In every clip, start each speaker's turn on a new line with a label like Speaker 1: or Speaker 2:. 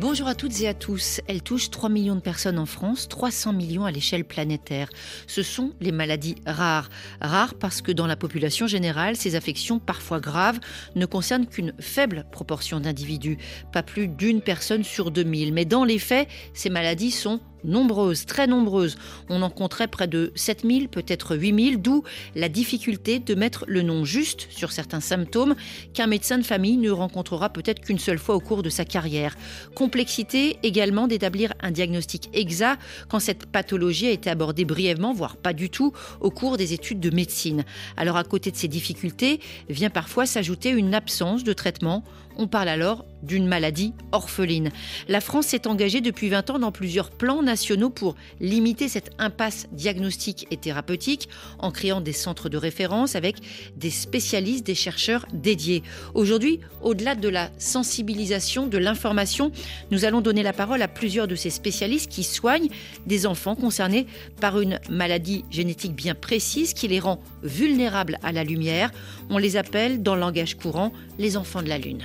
Speaker 1: Bonjour à toutes et à tous. Elle touche 3 millions de personnes en France, 300 millions à l'échelle planétaire. Ce sont les maladies rares. Rares parce que dans la population générale, ces affections parfois graves ne concernent qu'une faible proportion d'individus, pas plus d'une personne sur 2000. Mais dans les faits, ces maladies sont nombreuses, très nombreuses. On en compterait près de 7000, peut-être 8000, d'où la difficulté de mettre le nom juste sur certains symptômes qu'un médecin de famille ne rencontrera peut-être qu'une seule fois au cours de sa carrière. Complexité également d'établir un diagnostic exact quand cette pathologie a été abordée brièvement, voire pas du tout, au cours des études de médecine. Alors à côté de ces difficultés, vient parfois s'ajouter une absence de traitement on parle alors d'une maladie orpheline. La France s'est engagée depuis 20 ans dans plusieurs plans nationaux pour limiter cette impasse diagnostique et thérapeutique en créant des centres de référence avec des spécialistes, des chercheurs dédiés. Aujourd'hui, au-delà de la sensibilisation, de l'information, nous allons donner la parole à plusieurs de ces spécialistes qui soignent des enfants concernés par une maladie génétique bien précise qui les rend vulnérables à la lumière. On les appelle, dans le langage courant, les enfants de la Lune.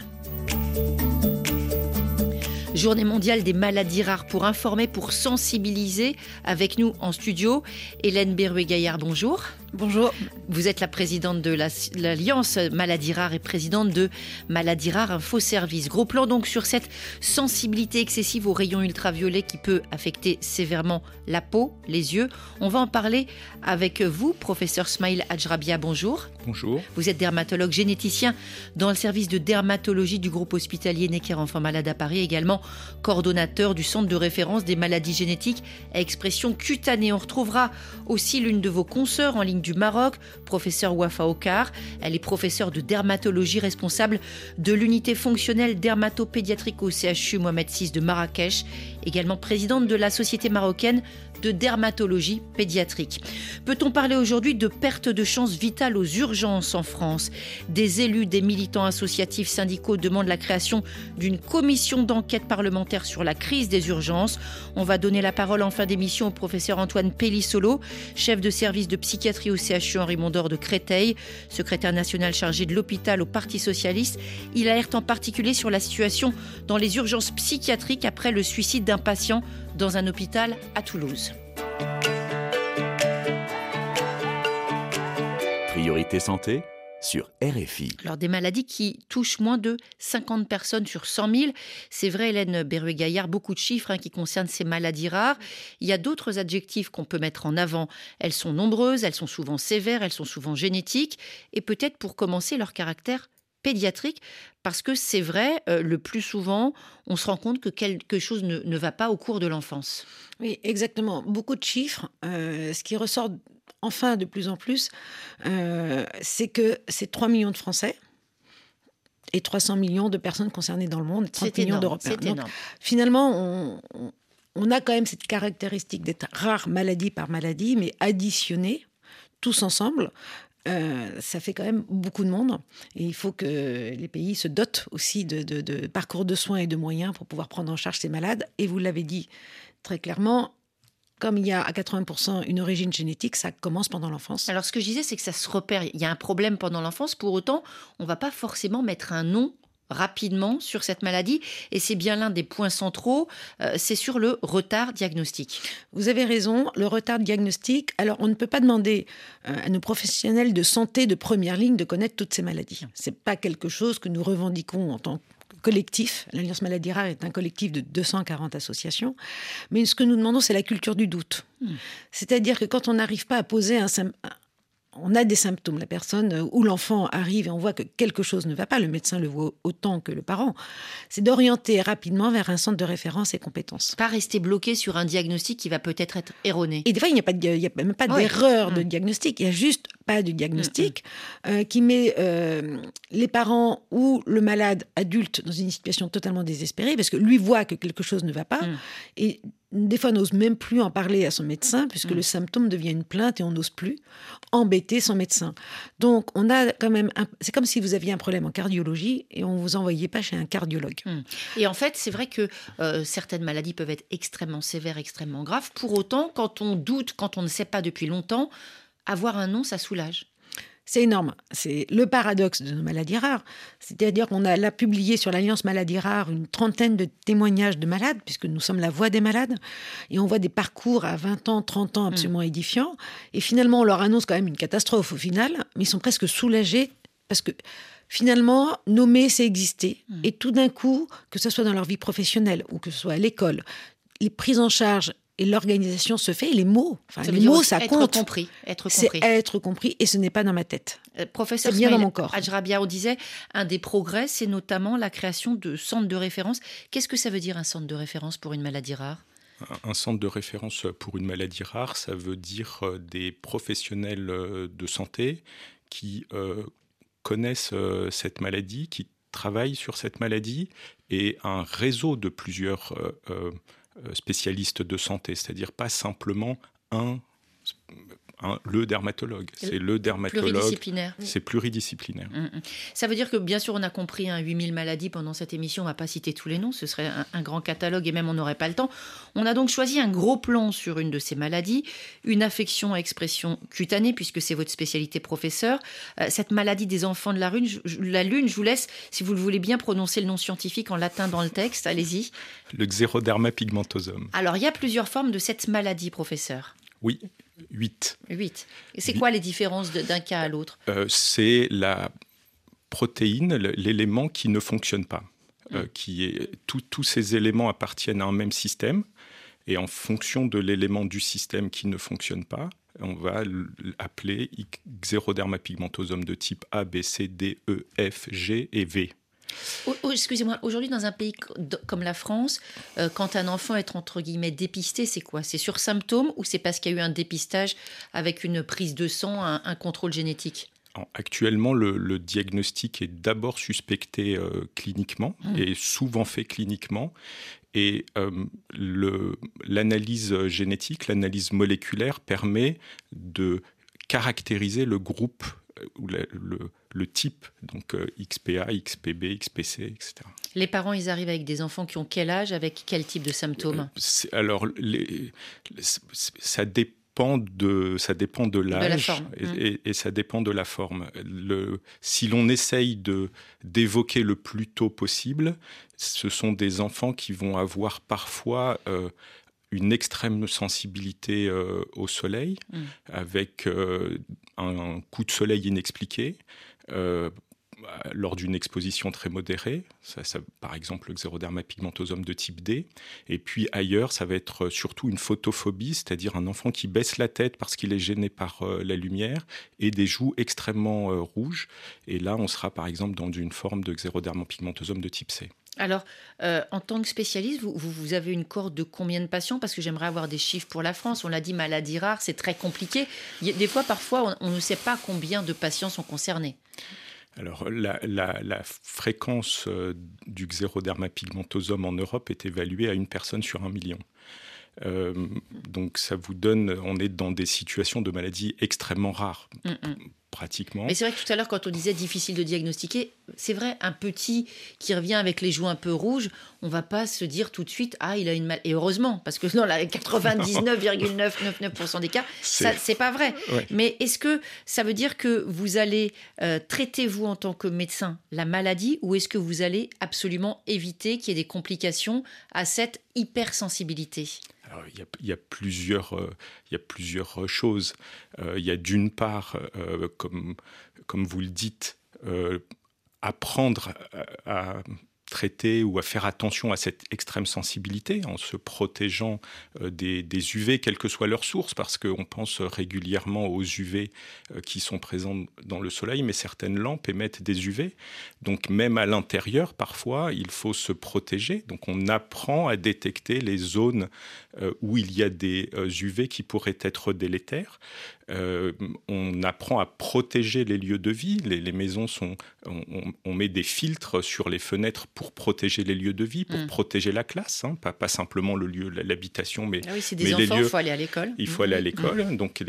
Speaker 1: Journée mondiale des maladies rares pour informer, pour sensibiliser. Avec nous en studio, Hélène Berruet-Gaillard, bonjour.
Speaker 2: Bonjour.
Speaker 1: Vous êtes la présidente de l'Alliance Maladies Rares et présidente de Maladies Rares Info Service. Gros plan donc sur cette sensibilité excessive aux rayons ultraviolets qui peut affecter sévèrement la peau, les yeux. On va en parler avec vous, professeur Smail Adjrabia. Bonjour.
Speaker 3: Bonjour.
Speaker 1: Vous êtes dermatologue généticien dans le service de dermatologie du groupe hospitalier Necker Enfants Malades à Paris, également coordonnateur du centre de référence des maladies génétiques à expression cutanée. On retrouvera aussi l'une de vos consoeurs en ligne du Maroc, professeur Wafa Okar. Elle est professeure de dermatologie responsable de l'unité fonctionnelle dermatopédiatrique au CHU Mohamed VI de Marrakech, également présidente de la Société marocaine de dermatologie pédiatrique. Peut-on parler aujourd'hui de perte de chance vitale aux urgences en France? Des élus, des militants associatifs syndicaux demandent la création d'une commission d'enquête parlementaire sur la crise des urgences. On va donner la parole en fin d'émission au professeur Antoine Pellissolo, chef de service de psychiatrie au CHU Henri Mondor de Créteil, secrétaire national chargé de l'hôpital au Parti socialiste. Il alerte en particulier sur la situation dans les urgences psychiatriques après le suicide d'un patient dans un hôpital à Toulouse.
Speaker 4: Priorité santé sur RFI.
Speaker 1: Alors des maladies qui touchent moins de 50 personnes sur 100 000. C'est vrai, Hélène Berruet-Gaillard, beaucoup de chiffres hein, qui concernent ces maladies rares. Il y a d'autres adjectifs qu'on peut mettre en avant. Elles sont nombreuses, elles sont souvent sévères, elles sont souvent génétiques. Et peut-être pour commencer, leur caractère pédiatrique, parce que c'est vrai, euh, le plus souvent, on se rend compte que quelque chose ne, va pas au cours de l'enfance.
Speaker 2: Oui, exactement. Beaucoup de chiffres. Euh, ce qui ressort enfin de plus en plus, euh, c'est que c'est 3 millions de Français et 300 millions de personnes concernées dans le monde, 30 millions d'Européens. Finalement, on, a quand même cette caractéristique d'être rare maladie par maladie, mais additionnée tous ensemble, euh, ça fait quand même beaucoup de monde. Et il faut que les pays se dotent aussi de, parcours de soins et de moyens pour pouvoir prendre en charge ces malades. Et vous l'avez dit très clairement, comme il y a à 80% une origine génétique, ça commence pendant l'enfance.
Speaker 1: Alors ce que je disais, c'est que ça se repère. Il y a un problème pendant l'enfance. Pour autant, on ne va pas forcément mettre un nom rapidement sur cette maladie et c'est bien l'un des points centraux, euh, c'est sur le retard diagnostique.
Speaker 2: Vous avez raison, le retard diagnostique. Alors on ne peut pas demander euh, à nos professionnels de santé de première ligne de connaître toutes ces maladies. C'est pas quelque chose que nous revendiquons en tant que collectif. L'Alliance Maladie Rare est un collectif de 240 associations. Mais ce que nous demandons, c'est la culture du doute. Hmm. C'est-à-dire que quand on n'arrive pas à poser un, on a des symptômes. La personne euh, ou l'enfant arrive et on voit que quelque chose ne va pas, le médecin le voit autant que le parent, c'est d'orienter rapidement vers un centre de référence et compétences.
Speaker 1: Pas rester bloqué sur un diagnostic qui va peut-être être erroné.
Speaker 2: Et des fois, il n'y a, pas a même pas d'erreur de hmm. diagnostic, il y a juste pas de diagnostic, euh, qui met euh, les parents ou le malade adulte dans une situation totalement désespérée, parce que lui voit que quelque chose ne va pas,
Speaker 1: Mm.
Speaker 2: et des fois n'ose même plus en parler à son médecin, puisque
Speaker 1: Mm.
Speaker 2: le symptôme devient une plainte et on n'ose plus embêter son médecin. Donc on a quand même, un- c'est comme si vous aviez un problème en cardiologie et on vous envoyait pas chez un cardiologue.
Speaker 1: Et en fait, c'est vrai que euh, certaines maladies peuvent être extrêmement sévères, extrêmement graves. Pour autant, quand on doute, quand on ne sait pas depuis longtemps, avoir un nom, ça soulage.
Speaker 2: C'est énorme. C'est le paradoxe de nos maladies rares. C'est-à-dire qu'on a là publié sur l'Alliance Maladies Rares une trentaine de témoignages de malades, puisque nous sommes la voix des malades. Et on voit des parcours à 20 ans, 30 ans absolument édifiants. Et finalement, on leur annonce quand même une catastrophe au final, mais ils sont presque soulagés parce que finalement, nommer, c'est exister. Et tout d'un coup, que ce soit dans leur vie professionnelle ou que ce soit à l'école, les prises en charge et l'organisation se fait et les mots. Enfin,
Speaker 1: Ça
Speaker 2: les mots, ça
Speaker 1: être
Speaker 2: compte.
Speaker 1: compris. Être
Speaker 2: C'est
Speaker 1: compris.
Speaker 2: être compris et ce n'est pas dans ma tête.
Speaker 1: Euh, Professeur
Speaker 2: C'est bien dans mon corps.
Speaker 1: Ajrabia, on disait, un des progrès, c'est notamment la création de centres de référence. Qu'est-ce que ça veut dire un centre de référence pour une maladie rare?
Speaker 3: Un centre de référence pour une maladie rare, ça veut dire euh, des professionnels euh, de santé qui euh, connaissent cette maladie, qui travaillent sur cette maladie, et un réseau de plusieurs euh, euh, spécialistes de santé, c'est-à-dire pas simplement un, un- le dermatologue, c'est le dermatologue,
Speaker 1: Pluridisciplinaire.
Speaker 3: c'est pluridisciplinaire.
Speaker 1: Mm, mm. Ça veut dire que, bien sûr, on a compris hein, 8000 maladies pendant cette émission. On ne va pas citer tous les noms, ce serait un, un grand catalogue et même on n'aurait pas le temps. On a donc choisi un gros plan sur une de ces maladies, une affection à expression cutanée, puisque c'est votre spécialité, professeur. Euh, cette maladie des enfants de la lune, je, je- la lune, je vous laisse, si vous le voulez bien, prononcer le nom scientifique en latin dans le texte. Allez-y.
Speaker 3: Le xéroderma pigmentosum.
Speaker 1: Alors, il y a plusieurs formes de cette maladie, professeur.
Speaker 3: Oui, 8.
Speaker 1: Huit. Et c'est quoi les différences d'un cas à l'autre?
Speaker 3: Euh, c'est la protéine, l'élément qui ne fonctionne pas. Euh, qui est, tout- tous ces éléments appartiennent à un même système, et en fonction de l'élément du système qui ne fonctionne pas, on va l'appeler xéroderma pigmentosum de type A, B, C, D, E, F, G et V.
Speaker 1: Oh, Excusez-moi, aujourd'hui dans un pays comme la France, euh, quand un enfant est entre guillemets dépisté, c'est quoi? C'est sur symptômes ou c'est parce qu'il y a eu un dépistage avec une prise de sang, un, un contrôle génétique?
Speaker 3: En- Actuellement, le, le diagnostic est d'abord suspecté euh, cliniquement
Speaker 1: Mm.
Speaker 3: et souvent fait cliniquement. Et euh, l'analyse génétique, l'analyse moléculaire permet de caractériser le groupe ou la- le, le type, donc euh, XPA, XPB, XPC, etc.
Speaker 1: Les parents, ils arrivent avec des enfants qui ont quel âge, avec quel type de symptômes
Speaker 3: Euh, alors, les- ça dépend de, ça dépend de l'âge
Speaker 1: forme.
Speaker 3: et, et- et ça dépend de la forme. Le, si l'on essaye de d'évoquer le plus tôt possible, ce sont des enfants qui vont avoir parfois euh, une extrême sensibilité euh, au soleil,
Speaker 1: Mm.
Speaker 3: avec euh, un, coup de soleil inexpliqué. euh, lors d'une exposition très modérée, ça, ça- par exemple le xéroderma pigmentosum de type D, et puis ailleurs, ça va être surtout une photophobie, c'est-à-dire un enfant qui baisse la tête parce qu'il est gêné par euh, la lumière et des joues extrêmement euh, rouges. Et là, on sera par exemple dans une forme de xéroderma pigmentosum de type C.
Speaker 1: Alors, euh, en tant que spécialiste, vous, avez une cohorte de combien de patients? Parce que j'aimerais avoir des chiffres pour la France. On l'a dit, maladie rare, c'est très compliqué. Des fois, parfois, on, on ne sait pas combien de patients sont concernés.
Speaker 3: Alors, la, la- la fréquence euh, du xéroderma pigmentosum en Europe est évaluée à une personne sur un million. Euh, donc, ça vous donne, on est dans des situations de maladies extrêmement rares,
Speaker 1: Mm, mm.
Speaker 3: Pratiquement.
Speaker 1: Mais c'est vrai que tout à l'heure, quand on disait difficile de diagnostiquer, c'est vrai, un petit qui revient avec les joues un peu rouges, on va pas se dire tout de suite, ah, il a une mal. Et heureusement, parce que dans la 99,999% des cas, ça,
Speaker 3: C'est-
Speaker 1: pas vrai.
Speaker 3: Ouais.
Speaker 1: Mais est-ce que ça veut dire que vous allez euh, traiter, vous, en tant que médecin, la maladie, ou est-ce que vous allez absolument éviter qu'il y ait des complications à cette hypersensibilité?
Speaker 3: Il, y a, il y a plusieurs, euh, euh, choses. Euh, il y a d'une part, euh, comme, vous le dites, euh, apprendre à traiter ou à faire attention à cette extrême sensibilité en se protégeant des, des, UV, quelle que soit leur source, parce qu'on pense régulièrement aux UV qui sont présents dans le soleil, mais certaines lampes émettent des UV. Donc même à l'intérieur, parfois, il faut se protéger. Donc on apprend à détecter les zones où il y a des UV qui pourraient être délétères. Euh, on apprend à protéger les lieux de vie. Les, maisons sont, on, met des filtres sur les fenêtres pour protéger les lieux de vie, pour mm. protéger la classe, hein. pas, pas, simplement le lieu, l'habitation, mais,
Speaker 1: ah oui, des enfants, Il faut aller à l'école.
Speaker 3: Il faut aller à mm. l'école. Mm. Donc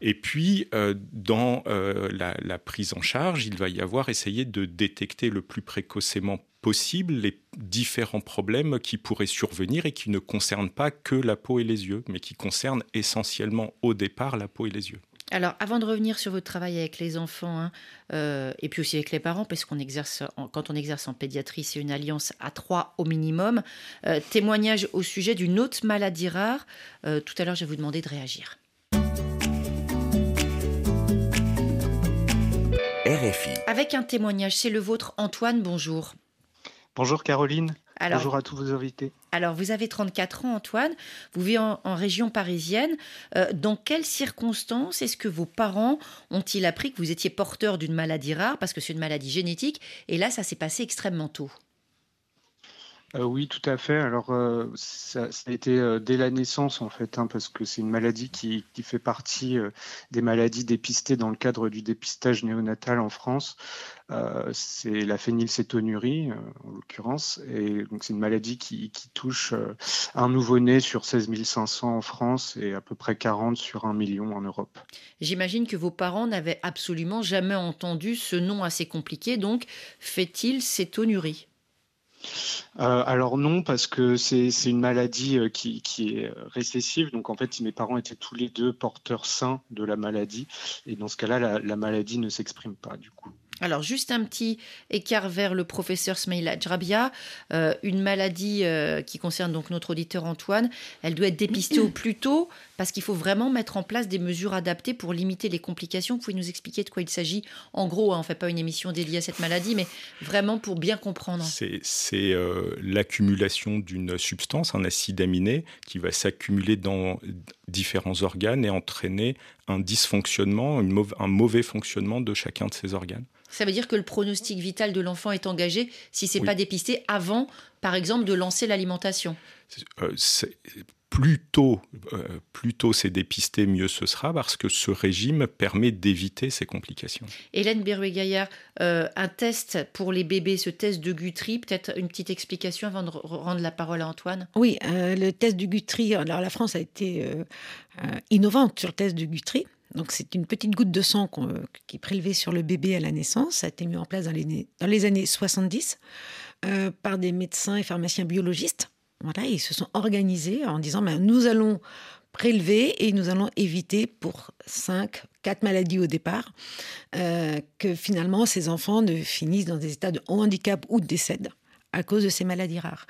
Speaker 3: et puis euh, dans euh, la, la, prise en charge, il va y avoir essayer de détecter le plus précocement possible les différents problèmes qui pourraient survenir et qui ne concernent pas que la peau et les yeux, mais qui concernent essentiellement au départ la peau et les yeux.
Speaker 1: Alors, avant de revenir sur votre travail avec les enfants hein, euh, et puis aussi avec les parents, parce qu'on exerce, quand on exerce en pédiatrie, c'est une alliance à trois au minimum. Euh, témoignage au sujet d'une autre maladie rare. Euh, tout à l'heure, je vais vous demander de réagir.
Speaker 4: RFI.
Speaker 1: Avec un témoignage, c'est le vôtre, Antoine. Bonjour.
Speaker 5: Bonjour Caroline. Bonjour à tous vos invités.
Speaker 1: Alors, vous avez 34 ans, Antoine. Vous vivez en, région parisienne. Euh, dans quelles circonstances est-ce que vos parents ont-ils appris que vous étiez porteur d'une maladie rare? Parce que c'est une maladie génétique. Et là, ça s'est passé extrêmement tôt.
Speaker 5: Euh, oui, tout à fait. Alors, euh, ça, a été euh, dès la naissance, en fait, hein, parce que c'est une maladie qui, fait partie des maladies dépistées dans le cadre du dépistage néonatal en France. c'est la phénylcétonurie, en l'occurrence. Et donc, c'est une maladie qui, touche un nouveau-né sur 16 500 en France et à peu près 40 sur un million en Europe.
Speaker 1: J'imagine que vos parents n'avaient absolument jamais entendu ce nom assez compliqué, donc phénylcétonurie.
Speaker 5: Euh, alors non, parce que c'est une maladie euh, qui, est récessive. Donc en fait, mes parents étaient tous les deux porteurs sains de la maladie. Et dans ce cas-là, la maladie ne s'exprime pas du coup.
Speaker 1: Alors, juste un petit écart vers le professeur Smaila Djrabia. Euh, une maladie qui concerne donc notre auditeur Antoine, elle doit être dépistée au plus tôt parce qu'il faut vraiment mettre en place des mesures adaptées pour limiter les complications. Vous pouvez nous expliquer de quoi il s'agit En gros, hein, on ne fait pas une émission dédiée à cette maladie, mais vraiment pour bien comprendre.
Speaker 3: C'est euh, l'accumulation d'une substance, un acide aminé, qui va s'accumuler dans différents organes et entraîner un dysfonctionnement, un mauvais fonctionnement de chacun de ces organes.
Speaker 1: Ça veut dire que le pronostic vital de l'enfant est engagé si c'est pas dépisté avant, par exemple, de lancer l'alimentation.
Speaker 3: Euh, plus tôt, euh, plus tôt c'est dépisté, mieux ce sera, parce que ce régime permet d'éviter ces complications.
Speaker 1: Hélène Berruet-Gaillard, euh, un test pour les bébés, ce test de Guthrie, peut-être une petite explication avant de rendre la parole à Antoine?
Speaker 2: Oui, le test de Guthrie, alors la France a été innovante sur le test de Guthrie. Donc c'est une petite goutte de sang qui est prélevée sur le bébé à la naissance. Ça a été mis en place dans les, dans les années 70 euh, par des médecins et pharmaciens biologistes. Voilà, ils se sont organisés en disant ben, nous allons prélever et nous allons éviter pour 5, 4 maladies au départ, euh, que finalement ces enfants ne finissent dans des états de handicap ou de décèdent à cause de ces maladies rares.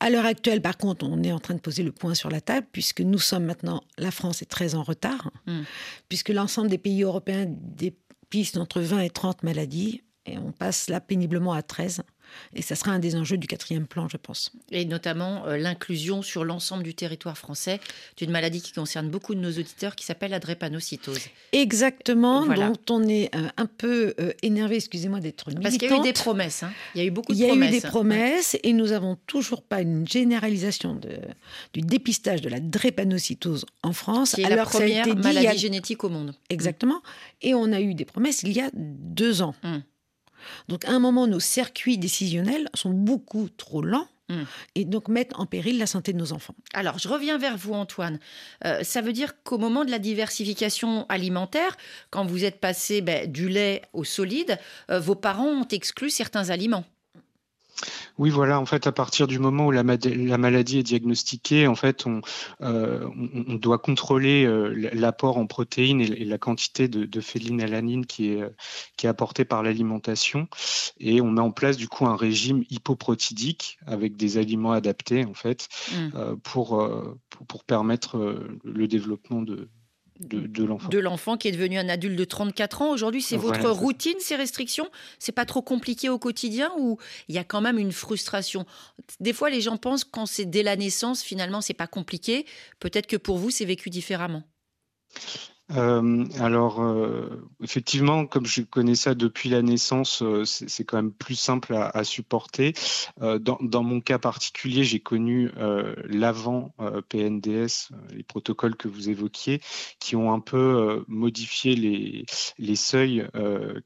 Speaker 2: À l'heure actuelle, par contre, on est en train de poser le point sur la table, puisque nous sommes maintenant, la France est très en retard, hmm. puisque l'ensemble des pays européens dépistent entre 20 et 30 maladies, et on passe là péniblement à 13. Et ça sera un des enjeux du quatrième plan, je pense.
Speaker 1: Et notamment euh, l'inclusion sur l'ensemble du territoire français d'une maladie qui concerne beaucoup de nos auditeurs qui s'appelle la drépanocytose.
Speaker 2: Exactement, dont on est euh, un peu euh, énervé, excusez-moi d'être militante.
Speaker 1: Parce qu'il y a eu des promesses. Hein. Il y a eu beaucoup de
Speaker 2: promesses.
Speaker 1: Il
Speaker 2: y a eu des promesses et nous n'avons toujours pas une généralisation de, du dépistage de la drépanocytose en France.
Speaker 1: Qui est la première maladie génétique au monde.
Speaker 2: Exactement. Et on a eu des promesses il y a deux ans. Hum. Donc à un moment, nos circuits décisionnels sont beaucoup trop lents. Hmm. Et donc mettent en péril la santé de nos enfants.
Speaker 1: Alors, je reviens vers vous, Antoine. Euh, ça veut dire qu'au moment de la diversification alimentaire, quand vous êtes passé ben, du lait au solide, euh, vos parents ont exclu certains aliments.
Speaker 5: Oui, voilà, en fait, à partir du moment où la, maladie est diagnostiquée, en fait, on, euh, doit contrôler euh, l'apport en protéines et, la quantité de, de qui est, qui est apportée par l'alimentation. Et on met en place, du coup, un régime hypoprotidique avec des aliments adaptés, en fait, mmh. euh, pour, pour, permettre le développement de, de, l'enfant.
Speaker 1: De l'enfant qui est devenu un adulte de 34 ans. Aujourd'hui, c'est votre routine, ces restrictions? C'est pas trop compliqué au quotidien ou il y a quand même une frustration? Des fois, les gens pensent quand c'est dès la naissance, finalement, c'est pas compliqué. Peut-être que pour vous, c'est vécu différemment.
Speaker 5: Euh, alors, euh, effectivement, comme je connais ça depuis la naissance, euh, c'est quand même plus simple à, supporter. Dans, mon cas particulier, j'ai connu l'avant PNDS, les protocoles que vous évoquiez, qui ont un peu modifié les, seuils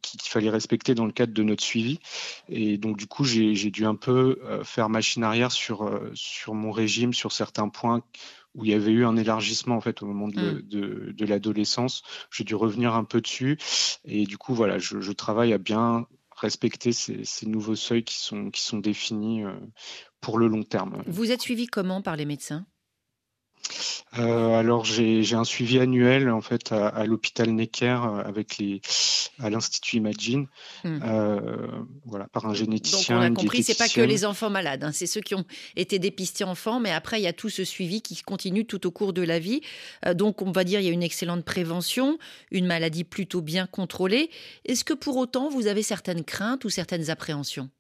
Speaker 5: qu'il fallait respecter dans le cadre de notre suivi. Et donc, du coup, j'ai dû un peu faire machine arrière sur mon régime, sur certains points où il y avait eu un élargissement en fait au moment de, mm. de, l'adolescence. J'ai dû revenir un peu dessus et du coup voilà, je, travaille à bien respecter ces, ces, nouveaux seuils qui sont, qui sont définis euh, pour le long terme.
Speaker 1: Vous êtes suivi comment par les médecins?
Speaker 5: Euh, alors j'ai un suivi annuel en fait à, l'hôpital Necker euh, avec les à l'institut Imagine, hmm. euh, voilà par un généticien.
Speaker 1: Donc on a compris, c'est pas que les enfants malades, hein, c'est ceux qui ont été dépistés enfants, mais après il y a tout ce suivi qui continue tout au cours de la vie. donc on va dire il y a une excellente prévention, une maladie plutôt bien contrôlée. Est-ce que pour autant vous avez certaines craintes ou certaines appréhensions?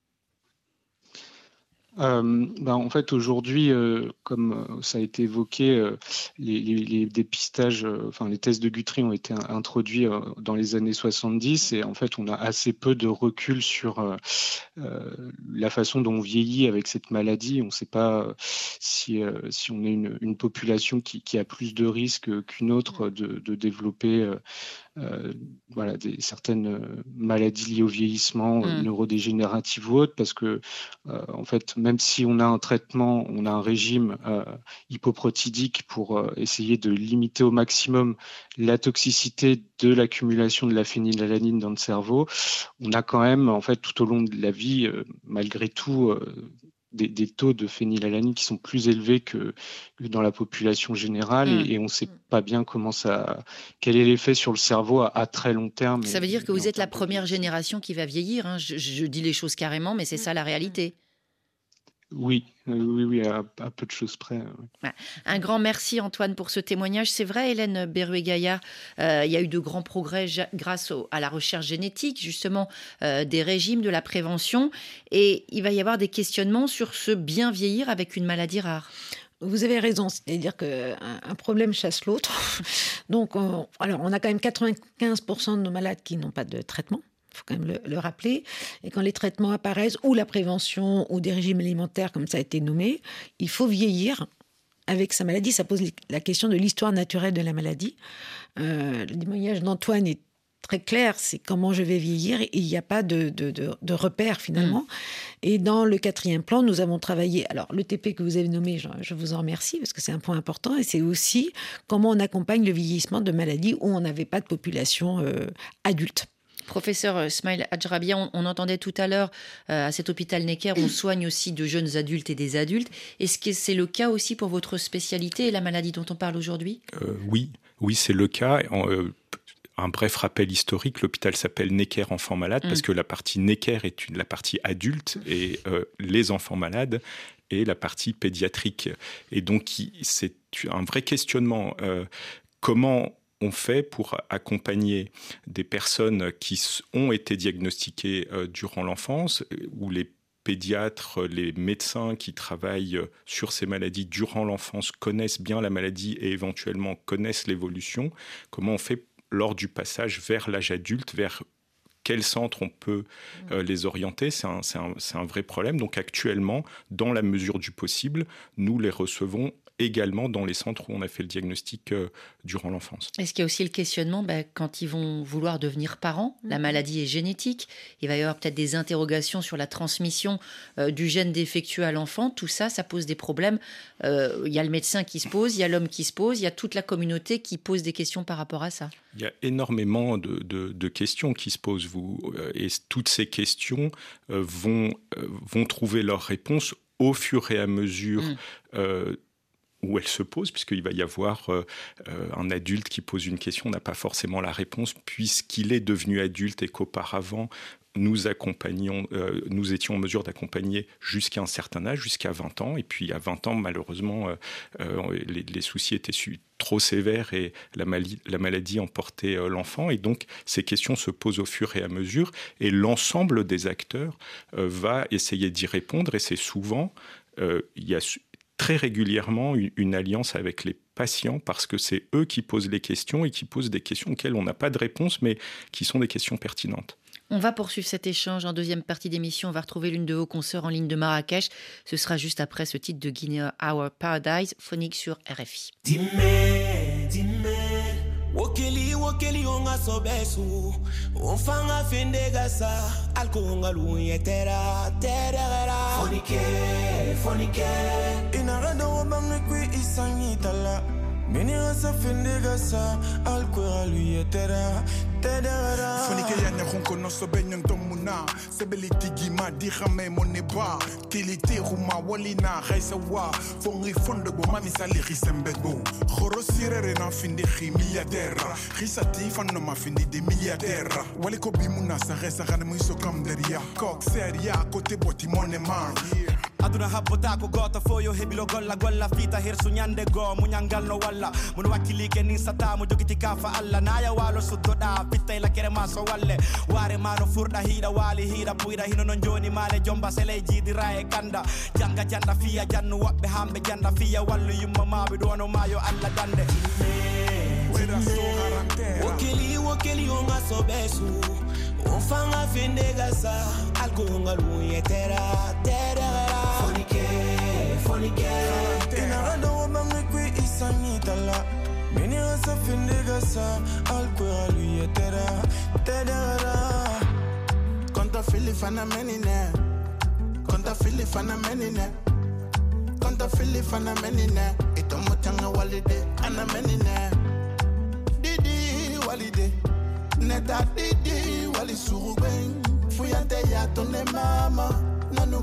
Speaker 5: Euh, bah, en fait, aujourd'hui, euh, comme euh, ça a été évoqué, les, dépistages, enfin les tests de Guthrie ont été introduits dans les années 70 et en fait, on a assez peu de recul sur la façon dont on vieillit avec cette maladie. On ne sait pas si, si on est une, population qui, a plus de risques qu'une autre de, de développer voilà, des, certaines maladies liées au vieillissement, euh, mm. neurodégénératives ou autres, parce que, en fait, même si on a un traitement, on a un régime hypoprotidique pour essayer de limiter au maximum la toxicité de l'accumulation de la phénylalanine dans le cerveau, on a quand même, en fait, tout au long de la vie, malgré tout, des, taux de phénylalanine qui sont plus élevés que, dans la population générale et, on ne sait mm. pas bien comment ça, quel est l'effet sur le cerveau à, très long terme.
Speaker 1: Ça veut dire que vous êtes la première génération qui va vieillir. Hein. Je, dis les choses carrément, mais c'est ça la réalité.
Speaker 5: Oui, oui, oui, à, peu de choses près.
Speaker 1: Un grand merci Antoine pour ce témoignage. C'est vrai, Hélène Berruet-Gaillard, euh, il y a eu de grands progrès grâce à la recherche génétique, justement, euh, des régimes, de la prévention. Et il va y avoir des questionnements sur ce bien vieillir avec une maladie rare.
Speaker 2: Vous avez raison, c'est-à-dire qu'un un problème chasse l'autre. Donc, alors, on a quand même 95% de nos malades qui n'ont pas de traitement. Il faut quand même le, rappeler. Et quand les traitements apparaissent, ou la prévention, ou des régimes alimentaires, comme ça a été nommé, il faut vieillir avec sa maladie. Ça pose la question de l'histoire naturelle de la maladie. Euh, le témoignage d'Antoine est très clair, c'est comment je vais vieillir et il n'y a pas de, de, de, repère finalement. Mm. Et dans le quatrième plan, nous avons travaillé, alors le TP que vous avez nommé, je, vous en remercie parce que c'est un point important, et c'est aussi comment on accompagne le vieillissement de maladies où on n'avait pas de population euh, adulte.
Speaker 1: Professeur euh, Smail Adjrabia, on, entendait tout à l'heure euh, à cet hôpital Necker, on soigne aussi de jeunes adultes et des adultes. Est-ce que c'est le cas aussi pour votre spécialité et la maladie dont on parle aujourd'hui?
Speaker 3: Euh, Oui, oui, c'est le cas. un bref rappel historique, l'hôpital s'appelle Necker Enfants Malades parce mm. que la partie Necker est une, la partie adulte et les enfants malades est la partie pédiatrique. Et donc, c'est un vrai questionnement. comment on fait pour accompagner des personnes qui ont été diagnostiquées euh, durant l'enfance, ou les pédiatres, les médecins qui travaillent euh, sur ces maladies durant l'enfance connaissent bien la maladie et éventuellement connaissent l'évolution, comment on fait lors du passage vers l'âge adulte, vers quel centre on peut euh, les orienter, c'est un, un, vrai problème. Donc actuellement, dans la mesure du possible, nous les recevons également dans les centres où on a fait le diagnostic euh, durant l'enfance.
Speaker 1: Est-ce qu'il y a aussi le questionnement bah, quand ils vont vouloir devenir parents? La mhm. maladie est génétique. Il va y avoir peut-être des interrogations sur la transmission euh, du gène défectueux à l'enfant. Tout ça, ça pose des problèmes. Euh, il y a le médecin qui se pose, il y a l'homme qui se pose, il y a toute la communauté qui pose des questions par rapport à ça.
Speaker 3: Il y a énormément de, questions qui se posent, vous, et toutes ces questions vont, vont trouver leur réponse au fur et à mesure mm où elle se pose, puisqu'il va y avoir euh, euh, un adulte qui pose une question, on n'a pas forcément la réponse, puisqu'il est devenu adulte et qu'auparavant, nous euh, étions en mesure d'accompagner jusqu'à un certain âge, jusqu'à 20 ans. Et puis à 20 ans, malheureusement, les, soucis étaient trop sévères et la maladie emportait l'enfant. Et donc ces questions se posent au fur et à mesure. Et l'ensemble des acteurs va essayer d'y répondre. Et c'est souvent, il y a très régulièrement une, alliance avec les patients parce que c'est eux qui posent les questions et qui posent des questions auxquelles on n'a pas de réponse mais qui sont des questions pertinentes.
Speaker 6: On va poursuivre cet échange en deuxième partie d'émission. On va retrouver l'une de vos consoeurs en ligne de Marrakech. Ce sera juste après ce titre de Guinea Our Paradise, phonique sur RFI. wokeli wokeli o ŋa sɔbɛ su o fan fende ka sa aliko ŋa lu ye tɛra tɛrɛgɛra fɔnikɛ dɔgɔ bange kui i sangi tala. Mini ka sa fende ka sa aliko ye tɛra terera fonike yanya honko no sobenyang tomuna sebelitigi ma dihame moneba tilite ruma walina gaisa wa. Fongi fondo bo mami sali risembego khoro sirere na finde khi milliardaire risati fanno ma finde de milliardaire wali ko bimuna sa resa gane mu so kam deria. Kote boti aduna habbotako goto fo yo heɓilo golla golla fiita her suñande goo muñangal walla. Mun wakkilike nin sata mo jogiti ka fa allah naya walo suddoɗa fitta e lakkere ma so walle. Ware ma no furɗa hiiɗa waali hiiɗa puyɗa hino non joni male jomba sele jiidira e kanda janga janda fiya jannu woɓɓe hamɓe janda fiya wallu yumma maɓe ɗono mayo allah dande. Wokeli wokeli o ma soɓesu on fanga fendegasa alkongal wuyetera terera fonike money get. In a rada wa bangi kwi isa nitala. Mini rasa findiga sa, fili fana menine, konta fili fana walide, ana menine. Didi walide, neta didi wali surubeng. Fuyante ya tonne mama, nanu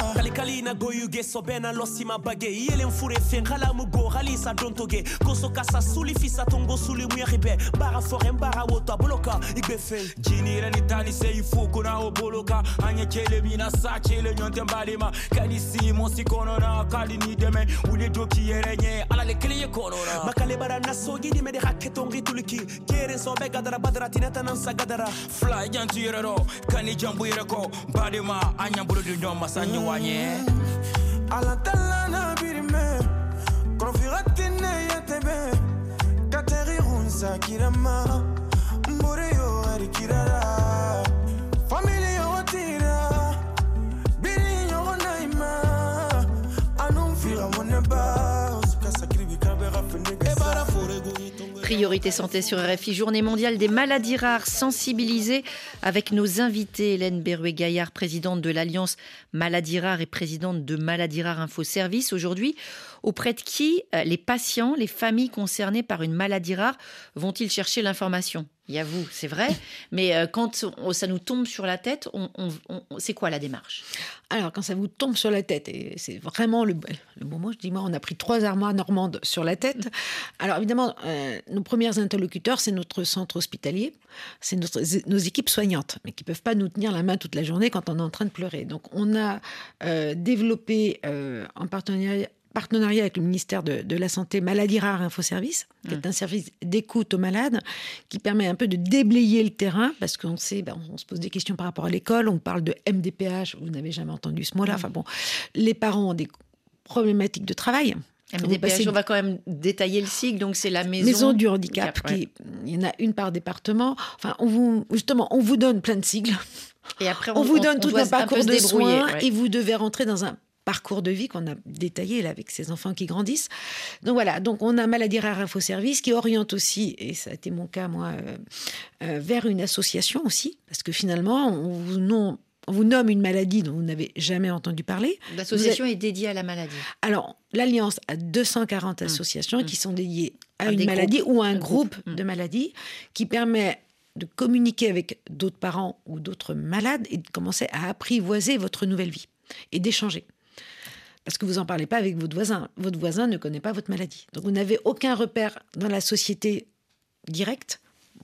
Speaker 6: kali na goyuge sobena losima bage yelen fure fen kala mu go hali sa dontoge koso kasa suli fisa tongo suli mu yahibe bara foren bara wota boloka igbe fen jini rani tani se ifu kuna o boloka. Anya chele mina sa chele nyonte mbalima kani si mosi kono na kali ni deme. Ule doki yerenye ala le kliye kono na makale bara na sogi di mede haketon rituliki kere so be gadara badara tinata nan sa gadara. Fly yerero kani jambu yereko badema anya bulu di nyoma sanyo yeah. Alata lana birime, konfirati ne yatebe, kateri runsa kirama. Priorité santé sur RFI, journée mondiale des maladies rares, sensibilisée avec nos invités. Hélène Berruet-Gaillard, présidente de l'Alliance Maladies rares et présidente de Maladies rares Info Service. Aujourd'hui, auprès de qui euh, les patients, les familles concernées par une maladie rare vont-ils chercher l'information? Il y a vous, c'est vrai, mais euh, quand ça nous tombe sur la tête, on, c'est quoi la démarche?
Speaker 2: Alors, quand ça vous tombe sur la tête, et c'est vraiment le, le mot, je dis moi, on a pris trois armoires normandes sur la tête. Alors, évidemment, euh, nos premiers interlocuteurs, c'est notre centre hospitalier, c'est nos équipes soignantes, mais qui ne peuvent pas nous tenir la main toute la journée quand on est en train de pleurer. Donc, on a développé en partenariat partenariat avec le ministère de, la Santé Maladie Rare Info Service, qui est un service d'écoute aux malades, qui permet un peu de déblayer le terrain, parce qu'on sait, ben, on se pose des questions par rapport à l'école, on parle de MDPH, vous n'avez jamais entendu ce mot-là, enfin bon, les parents ont des problématiques de travail.
Speaker 6: MDPH, on va quand même détailler le cycle, donc c'est la maison,
Speaker 2: maison du handicap, qui, il y en a une par département, enfin on vous, justement, on vous donne plein de sigles, Et après, on, vous donne tout un parcours de soins et vous devez rentrer dans un parcours de vie qu'on a détaillé là, avec ces enfants qui grandissent. Donc voilà, donc on a Maladie rare info service qui oriente aussi, et ça a été mon cas moi, euh, euh, vers une association aussi, parce que finalement on vous, on vous nomme une maladie dont vous n'avez jamais entendu parler.
Speaker 1: L'association est dédiée à la maladie.
Speaker 2: Alors l'Alliance a 240 mmh. associations qui mmh. sont dédiées à, une maladie ou à un, groupe, mmh. de maladies qui permet de communiquer avec d'autres parents ou d'autres malades et de commencer à apprivoiser votre nouvelle vie et d'échanger. Parce que vous n'en parlez pas avec votre voisin. Votre voisin ne connaît pas votre maladie. Donc vous n'avez aucun repère dans la société directe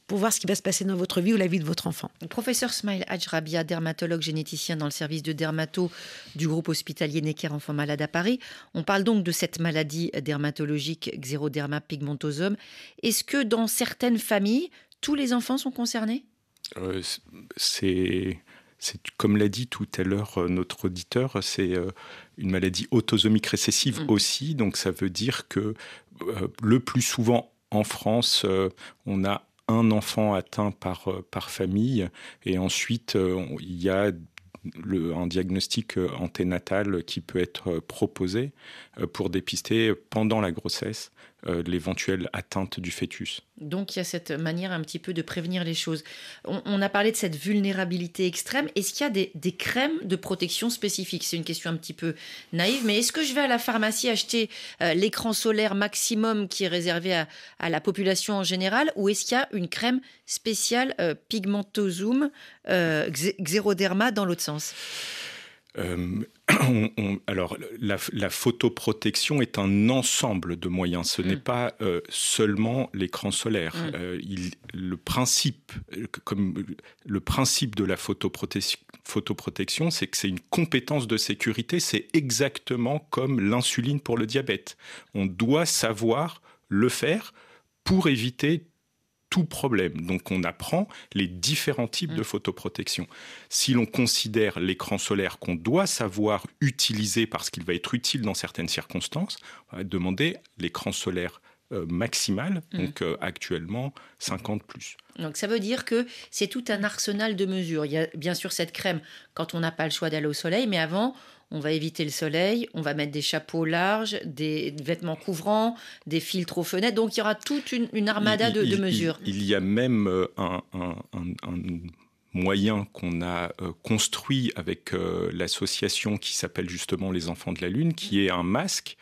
Speaker 2: pour voir ce qui va se passer dans votre vie ou la vie de votre enfant.
Speaker 1: professeur Smail Ajrabia, dermatologue généticien dans le service de dermato du groupe hospitalier Necker Enfants Malades à Paris. On parle donc de cette maladie dermatologique xéroderma pigmentosum. Est-ce que dans certaines familles, tous les enfants sont concernés?
Speaker 3: Euh, C'est comme l'a dit tout à l'heure euh, notre auditeur, c'est euh, une maladie autosomique récessive mm. aussi. Donc ça veut dire que euh, le plus souvent en France, on a un enfant atteint par, par famille et ensuite il y a le, un diagnostic anténatal qui peut être proposé pour dépister pendant la grossesse euh, l'éventuelle atteinte du fœtus.
Speaker 1: Donc il y a cette manière un petit peu de prévenir les choses. On, a parlé de cette vulnérabilité extrême. Est-ce qu'il y a des, crèmes de protection spécifiques? C'est une question un petit peu naïve, mais est-ce que je vais à la pharmacie acheter euh, l'écran solaire maximum qui est réservé à, la population en général, ou est-ce qu'il y a une crème spéciale euh, pigmentosum xéroderma dans l'autre sens?
Speaker 3: Euh, alors, la, photoprotection est un ensemble de moyens. Ce n'est mm. pas euh, seulement l'écran solaire. Mm. Euh, le principe, comme le principe de la photoprotection, c'est que c'est une compétence de sécurité. C'est exactement comme l'insuline pour le diabète. On doit savoir le faire pour éviter tout problème. Donc on apprend les différents types de mm. photoprotection. Si l'on considère l'écran solaire qu'on doit savoir utiliser parce qu'il va être utile dans certaines circonstances, on va demander l'écran solaire euh, maximal, mm. donc euh, actuellement 50 plus.
Speaker 1: Donc ça veut dire que c'est tout un arsenal de mesures. Il y a bien sûr cette crème quand on n'a pas le choix d'aller au soleil, mais avant, on va éviter le soleil, on va mettre des chapeaux larges, des vêtements couvrants, des filtres aux fenêtres. Donc il y aura toute une, armada de, mesures.
Speaker 3: Il, y a même euh, un, moyen qu'on a euh, construit avec euh, l'association qui s'appelle justement les Enfants de la Lune, qui est un masque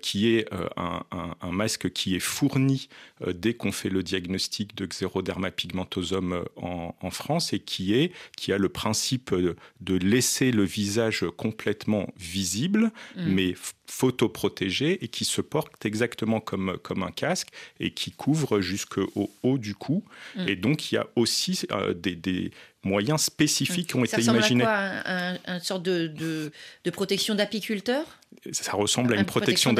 Speaker 3: qui est euh, un, masque qui est fourni euh, dès qu'on fait le diagnostic de xéroderma pigmentosum en, France et qui est qui a le principe de laisser le visage complètement visible, mmh. mais photoprotégé et qui se porte exactement comme, comme un casque et qui couvre jusqu'au haut du cou. Mmh. Et donc, il y a aussi des, moyens spécifiques qui ont été imaginés.
Speaker 1: Ça ressemble à quoi Une sorte de, de protection d'apiculteur
Speaker 3: ça ressemble à une, protection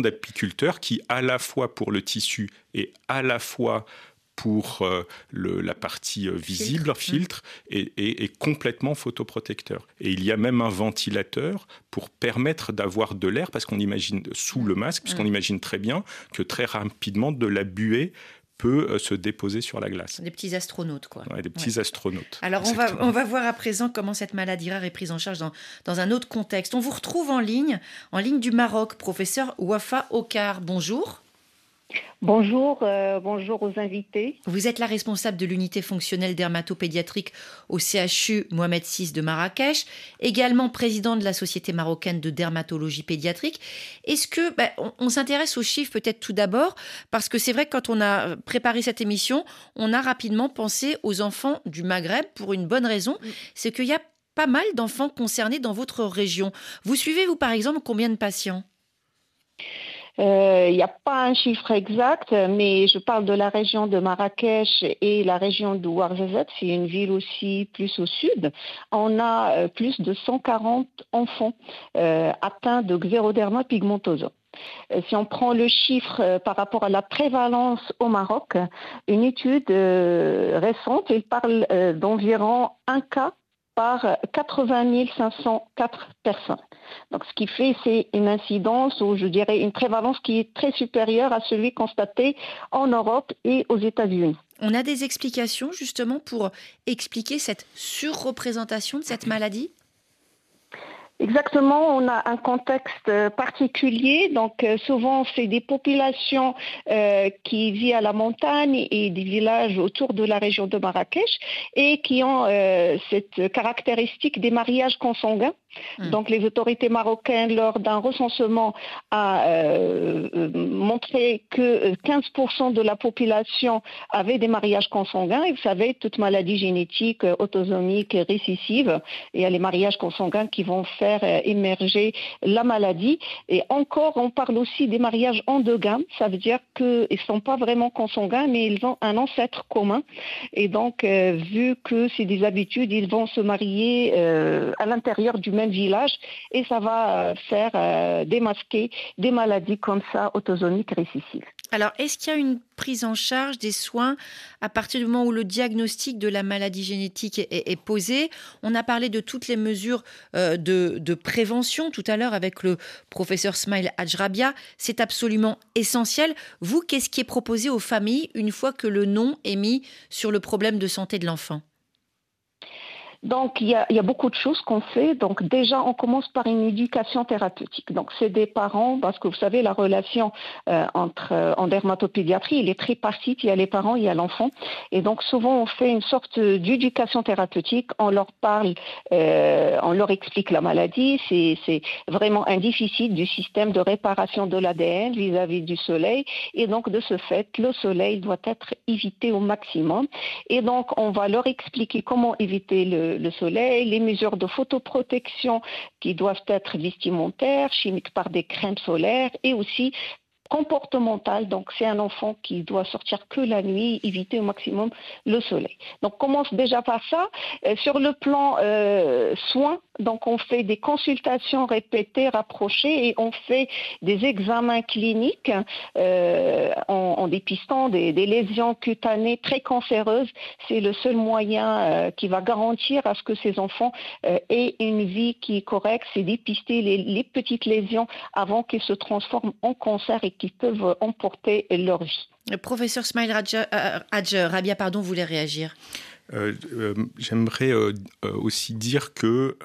Speaker 3: d'apiculteur qui, à la fois pour le tissu et à la fois pour euh, la partie euh, visible, filtre, mmh. est, complètement photoprotecteur. Et il y a même un ventilateur pour permettre d'avoir de l'air, parce qu'on imagine sous le masque, puisqu'on mmh. imagine très bien que très rapidement de la buée peut euh, se déposer sur la glace.
Speaker 1: Des petits astronautes, quoi.
Speaker 3: des petits astronautes.
Speaker 1: Alors, on va, on va voir à présent comment cette maladie rare est prise en charge dans, dans un autre contexte. On vous retrouve en ligne, en ligne du Maroc, professeur Wafa Okar. Bonjour.
Speaker 7: Bonjour, euh, bonjour aux invités.
Speaker 1: Vous êtes la responsable de l'unité fonctionnelle dermatopédiatrique au CHU Mohamed VI de Marrakech, également président de la Société marocaine de dermatologie pédiatrique. Est-ce que bah, on, s'intéresse aux chiffres peut-être tout d'abord parce que c'est vrai que quand on a préparé cette émission, on a rapidement pensé aux enfants du Maghreb pour une bonne raison, c'est qu'il y a pas mal d'enfants concernés dans votre région. Vous suivez vous par exemple combien de patients?
Speaker 7: Euh, il n'y a pas un chiffre exact, mais je parle de la région de Marrakech et la région de Ouarzazate, c'est une ville aussi plus au sud. On a euh, plus de 140 enfants euh, atteints de xéroderma pigmentosa. Si on prend le chiffre par rapport à la prévalence au Maroc, une étude récente, il parle d'environ un cas par 80 504 personnes. Donc, ce qui fait, c'est une incidence ou je dirais une prévalence qui est très supérieure à celui constaté en Europe et aux États-Unis.
Speaker 1: On a des explications justement pour expliquer cette surreprésentation de cette maladie?
Speaker 7: Exactement, on a un contexte euh, particulier. Donc euh, souvent, c'est des populations euh, qui vivent à la montagne et des villages autour de la région de Marrakech et qui ont cette caractéristique des mariages consanguins. Hmm. Donc les autorités marocaines, lors d'un recensement, a montré que 15% de la population avait des mariages consanguins. Et vous savez, toute maladie génétique autosomique récessive, il y a les mariages consanguins qui vont faire euh, émerger la maladie. Et encore, on parle aussi des mariages endogams. Ça veut dire qu'ils ne sont pas vraiment consanguins, mais ils ont un ancêtre commun. Et donc, euh, vu que c'est des habitudes, ils vont se marier euh, à l'intérieur du même village et ça va faire démasquer des maladies comme ça, autosomiques récessives.
Speaker 1: Alors, est-ce qu'il y a une prise en charge des soins à partir du moment où le diagnostic de la maladie génétique est, posé? On a parlé de toutes les mesures euh, de, prévention tout à l'heure avec le professeur Smile Ajrabia. C'est absolument essentiel. Vous, qu'est-ce qui est proposé aux familles une fois que le nom est mis sur le problème de santé de l'enfant?
Speaker 7: Donc, il y, a, beaucoup de choses qu'on fait. Donc, déjà, on commence par une éducation thérapeutique. Donc, c'est des parents, parce que vous savez, la relation euh, entre euh, en dermatopédiatrie, il est tripartite. Il y a les parents, il y a l'enfant. Et donc, souvent, on fait une sorte d'éducation thérapeutique. On leur parle, euh, on leur explique la maladie. C'est vraiment un déficit du système de réparation de l'ADN vis-à-vis du soleil. Et donc, de ce fait, le soleil doit être évité au maximum. Et donc, on va leur expliquer comment éviter le le, soleil, les mesures de photoprotection qui doivent être vestimentaires, chimiques par des crèmes solaires et aussi comportemental. Donc, c'est un enfant qui doit sortir que la nuit, éviter au maximum le soleil. Donc, commence déjà par ça. Euh, sur le plan euh, soins, donc on fait des consultations répétées, rapprochées, et on fait des examens cliniques euh, en, dépistant des, lésions cutanées très cancéreuses. C'est le seul moyen qui va garantir à ce que ces enfants aient une vie qui est correcte, c'est dépister les, petites lésions avant qu'elles se transforment en cancer qui peuvent emporter leur vie.
Speaker 1: Le professeur Smail euh, Rabia pardon, voulait réagir.
Speaker 3: Euh, euh, j'aimerais aussi dire que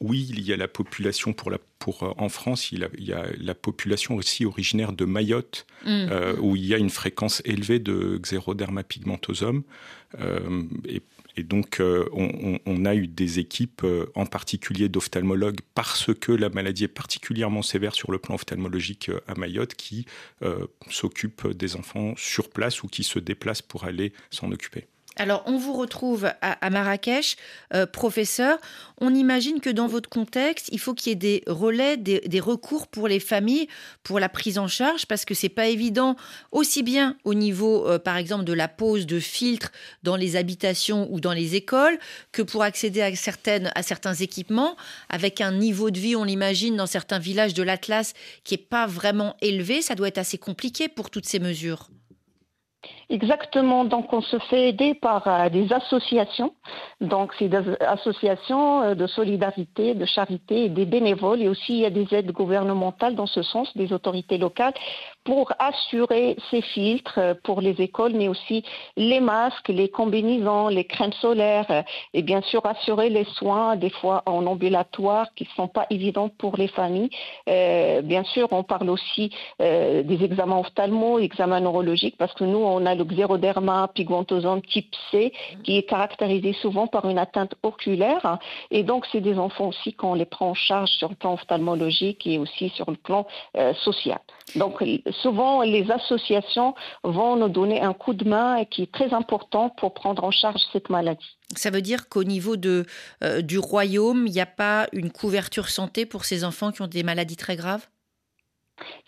Speaker 3: oui, il y a la population pour la pour en France, il, y a la population aussi originaire de Mayotte mm. où il y a une fréquence élevée de xéroderma pigmentosum et et donc, euh, on, a eu des équipes, euh, en particulier d'ophtalmologues, parce que la maladie est particulièrement sévère sur le plan ophtalmologique euh, à Mayotte, qui s'occupent des enfants sur place ou qui se déplacent pour aller s'en occuper.
Speaker 1: Alors, on vous retrouve à, Marrakech, euh, professeur. On imagine que dans votre contexte, il faut qu'il y ait des relais, des, recours pour les familles, pour la prise en charge, parce que c'est pas évident, aussi bien au niveau, euh, par exemple, de la pose de filtres dans les habitations ou dans les écoles, que pour accéder à, certaines, à certains équipements, avec un niveau de vie, on l'imagine, dans certains villages de l'Atlas, qui est pas vraiment élevé. Ça doit être assez compliqué pour toutes ces mesures.
Speaker 7: Exactement. Donc, on se fait aider par euh, des associations. Donc, c'est des associations euh, de solidarité, de charité des bénévoles. Et aussi, il y a des aides gouvernementales dans ce sens, des autorités locales, pour assurer ces filtres euh, pour les écoles, mais aussi les masques, les combinaisons, les crèmes solaires, et bien sûr assurer les soins, des fois en ambulatoire, qui ne sont pas évidents pour les familles. bien sûr, on parle aussi des examens ophtalmo, examens neurologiques, parce que nous, on a le xéroderma pigmentosum type C, qui est caractérisé souvent par une atteinte oculaire. Et donc, c'est des enfants aussi qu'on les prend en charge sur le plan ophtalmologique et aussi sur le plan euh, social. Donc, souvent, les associations vont nous donner un coup de main qui est très important pour prendre en charge cette maladie.
Speaker 1: Ça veut dire qu'au niveau de, euh, du royaume, il n'y a pas une couverture santé pour ces enfants qui ont des maladies très graves?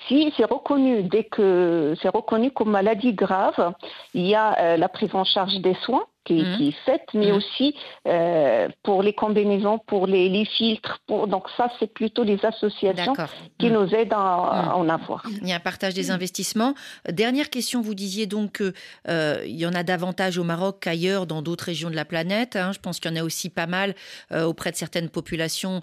Speaker 7: Si c'est reconnu, dès que c'est reconnu comme maladie grave, il y a euh, la prise en charge des soins qui, mmh. est faite, mais mmh. aussi euh, pour les combinaisons, pour les, filtres. donc ça, c'est plutôt les associations qui mmh. nous aident à, en avoir.
Speaker 1: Il y a un partage des investissements. Dernière question, vous disiez donc qu'il euh, y en a davantage au Maroc qu'ailleurs dans d'autres régions de la planète. Hein. Je pense qu'il y en a aussi pas mal euh, auprès de certaines populations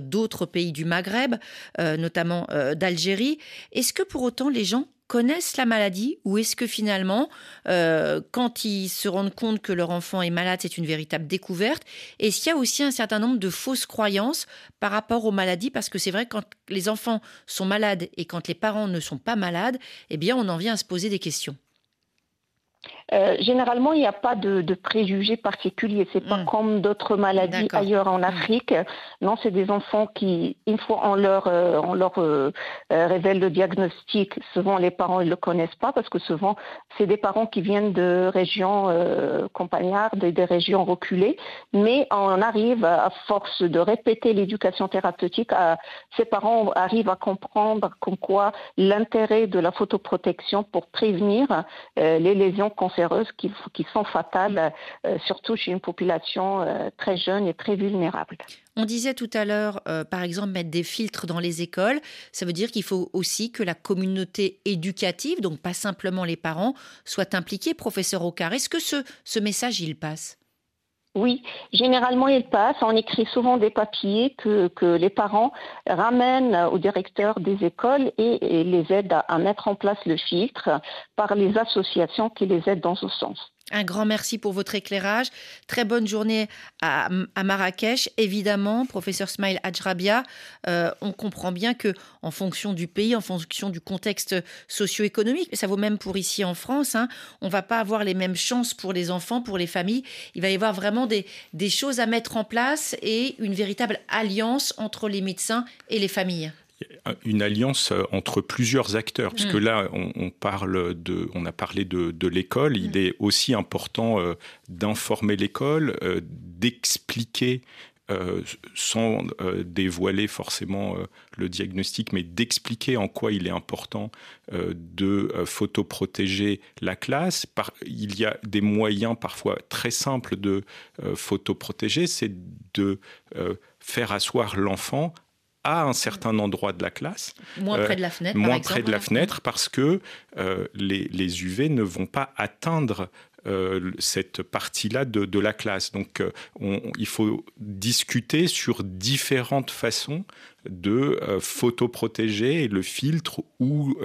Speaker 1: d'autres pays du Maghreb, notamment d'Algérie. Est-ce que pour autant les gens connaissent la maladie ou est-ce que finalement, euh, quand ils se rendent compte que leur enfant est malade, c'est une véritable découverte? Est-ce qu'il y a aussi un certain nombre de fausses croyances par rapport aux maladies? Parce que c'est vrai, quand les enfants sont malades et quand les parents ne sont pas malades, eh bien, on en vient à se poser des questions.
Speaker 7: Euh, généralement, il n'y a pas de, préjugés particuliers. C'est pas hmm. comme d'autres maladies ailleurs en hmm. Afrique. Non, c'est des enfants qui, une fois on leur, euh, on leur euh, révèle le diagnostic, souvent les parents ne le connaissent pas parce que souvent c'est des parents qui viennent de régions campagnardes et des régions reculées. Mais on arrive à force de répéter l'éducation thérapeutique, à, ces parents arrivent à comprendre comme quoi l'intérêt de la photoprotection pour prévenir les lésions qui, sont fatales, euh, surtout chez une population euh, très jeune et très vulnérable.
Speaker 1: On disait tout à l'heure, euh, par exemple, mettre des filtres dans les écoles. Ça veut dire qu'il faut aussi que la communauté éducative, donc pas simplement les parents, soit impliquée. Professeur Ocar, est-ce que ce, ce message, il passe?
Speaker 7: Oui, généralement il passe. On écrit souvent des papiers que, les parents ramènent au directeur des écoles et, les aident à, mettre en place le filtre par les associations qui les aident dans ce sens.
Speaker 1: Un grand merci pour votre éclairage. Très bonne journée à, Marrakech. Évidemment, professeur Smail Adjrabia, euh, on comprend bien que en fonction du pays, en fonction du contexte socio-économique, ça vaut même pour ici en France, hein, on va pas avoir les mêmes chances pour les enfants, pour les familles. Il va y avoir vraiment des, des choses à mettre en place et une véritable alliance entre les médecins et les familles
Speaker 3: une alliance euh, entre plusieurs acteurs, puisque mm. là, on, parle de, on a parlé de, l'école. Il mm. est aussi important euh, d'informer l'école, euh, d'expliquer sans dévoiler forcément le diagnostic, mais d'expliquer en quoi il est important de photoprotéger la classe. il y a des moyens parfois très simples de photoprotéger, c'est de faire asseoir l'enfant à un certain endroit de la classe.
Speaker 1: Moins près de la fenêtre.
Speaker 3: moins près de la fenêtre parce que euh, les, UV ne vont pas atteindre euh, cette partie-là de, la classe. Donc euh, il faut discuter sur différentes façons de photoprotéger le filtre ou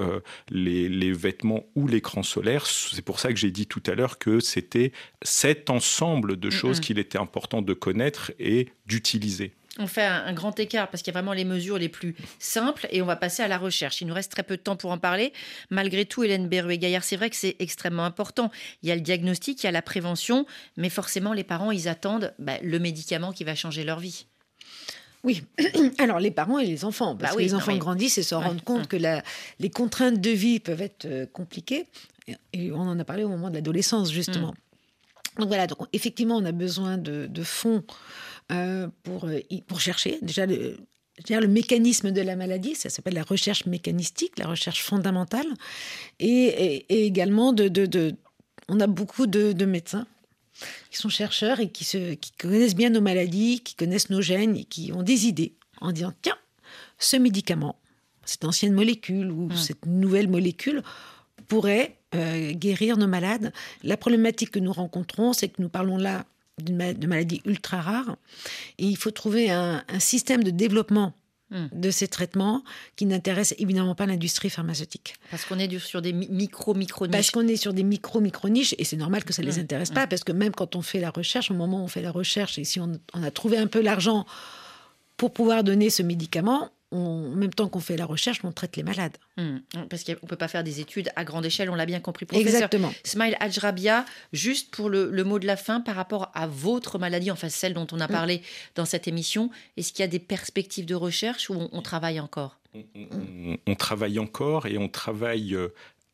Speaker 3: les, les, vêtements ou l'écran solaire. C'est pour ça que j'ai dit tout à l'heure que c'était cet ensemble de choses qu'il était important de connaître et d'utiliser
Speaker 1: on fait un, grand écart parce qu'il y a vraiment les mesures les plus simples et on va passer à la recherche. Il nous reste très peu de temps pour en parler. Malgré tout, Hélène Berruet-Gaillard, c'est vrai que c'est extrêmement important. Il y a le diagnostic, il y a la prévention, mais forcément, les parents, ils attendent bah, le médicament qui va changer leur vie.
Speaker 2: Oui, alors les parents et les enfants, parce bah que les enfants grandissent et se rendent compte que les contraintes de vie peuvent être euh, compliquées. Et on en a parlé au moment de l'adolescence, justement. Mm. Donc voilà, donc effectivement, on a besoin de, de fonds euh, pour, euh, pour chercher déjà le, le mécanisme de la maladie, ça s'appelle la recherche mécanistique, la recherche fondamentale, et, également de, de, on a beaucoup de, médecins qui sont chercheurs et qui, se, qui connaissent bien nos maladies, qui connaissent nos gènes et qui ont des idées en disant tiens, ce médicament, cette ancienne molécule ou cette nouvelle molécule pourrait euh, guérir nos malades. La problématique que nous rencontrons, c'est que nous parlons là de maladies ultra rares. Et il faut trouver un, système de développement hmm. de ces traitements qui n'intéresse évidemment pas l'industrie pharmaceutique.
Speaker 1: Parce qu'on est sur des micro-micro-niches.
Speaker 2: Parce qu'on est sur des micro-micro-niches et c'est normal que ça ne les hmm. intéresse pas hmm. parce que même quand on fait la recherche, au moment où on fait la recherche et si on a trouvé un peu l'argent pour pouvoir donner ce médicament, en même temps qu'on fait la recherche, on traite les malades.
Speaker 1: Hmm. parce qu'on ne peut pas faire des études à grande échelle, on l'a bien compris.
Speaker 2: Professeur Exactement.
Speaker 1: Smile Ajrabia, juste pour le, mot de la fin par rapport à votre maladie, enfin celle dont on a hmm. parlé dans cette émission, est-ce qu'il y a des perspectives de recherche ou on, travaille encore?
Speaker 3: On, travaille encore et on travaille euh,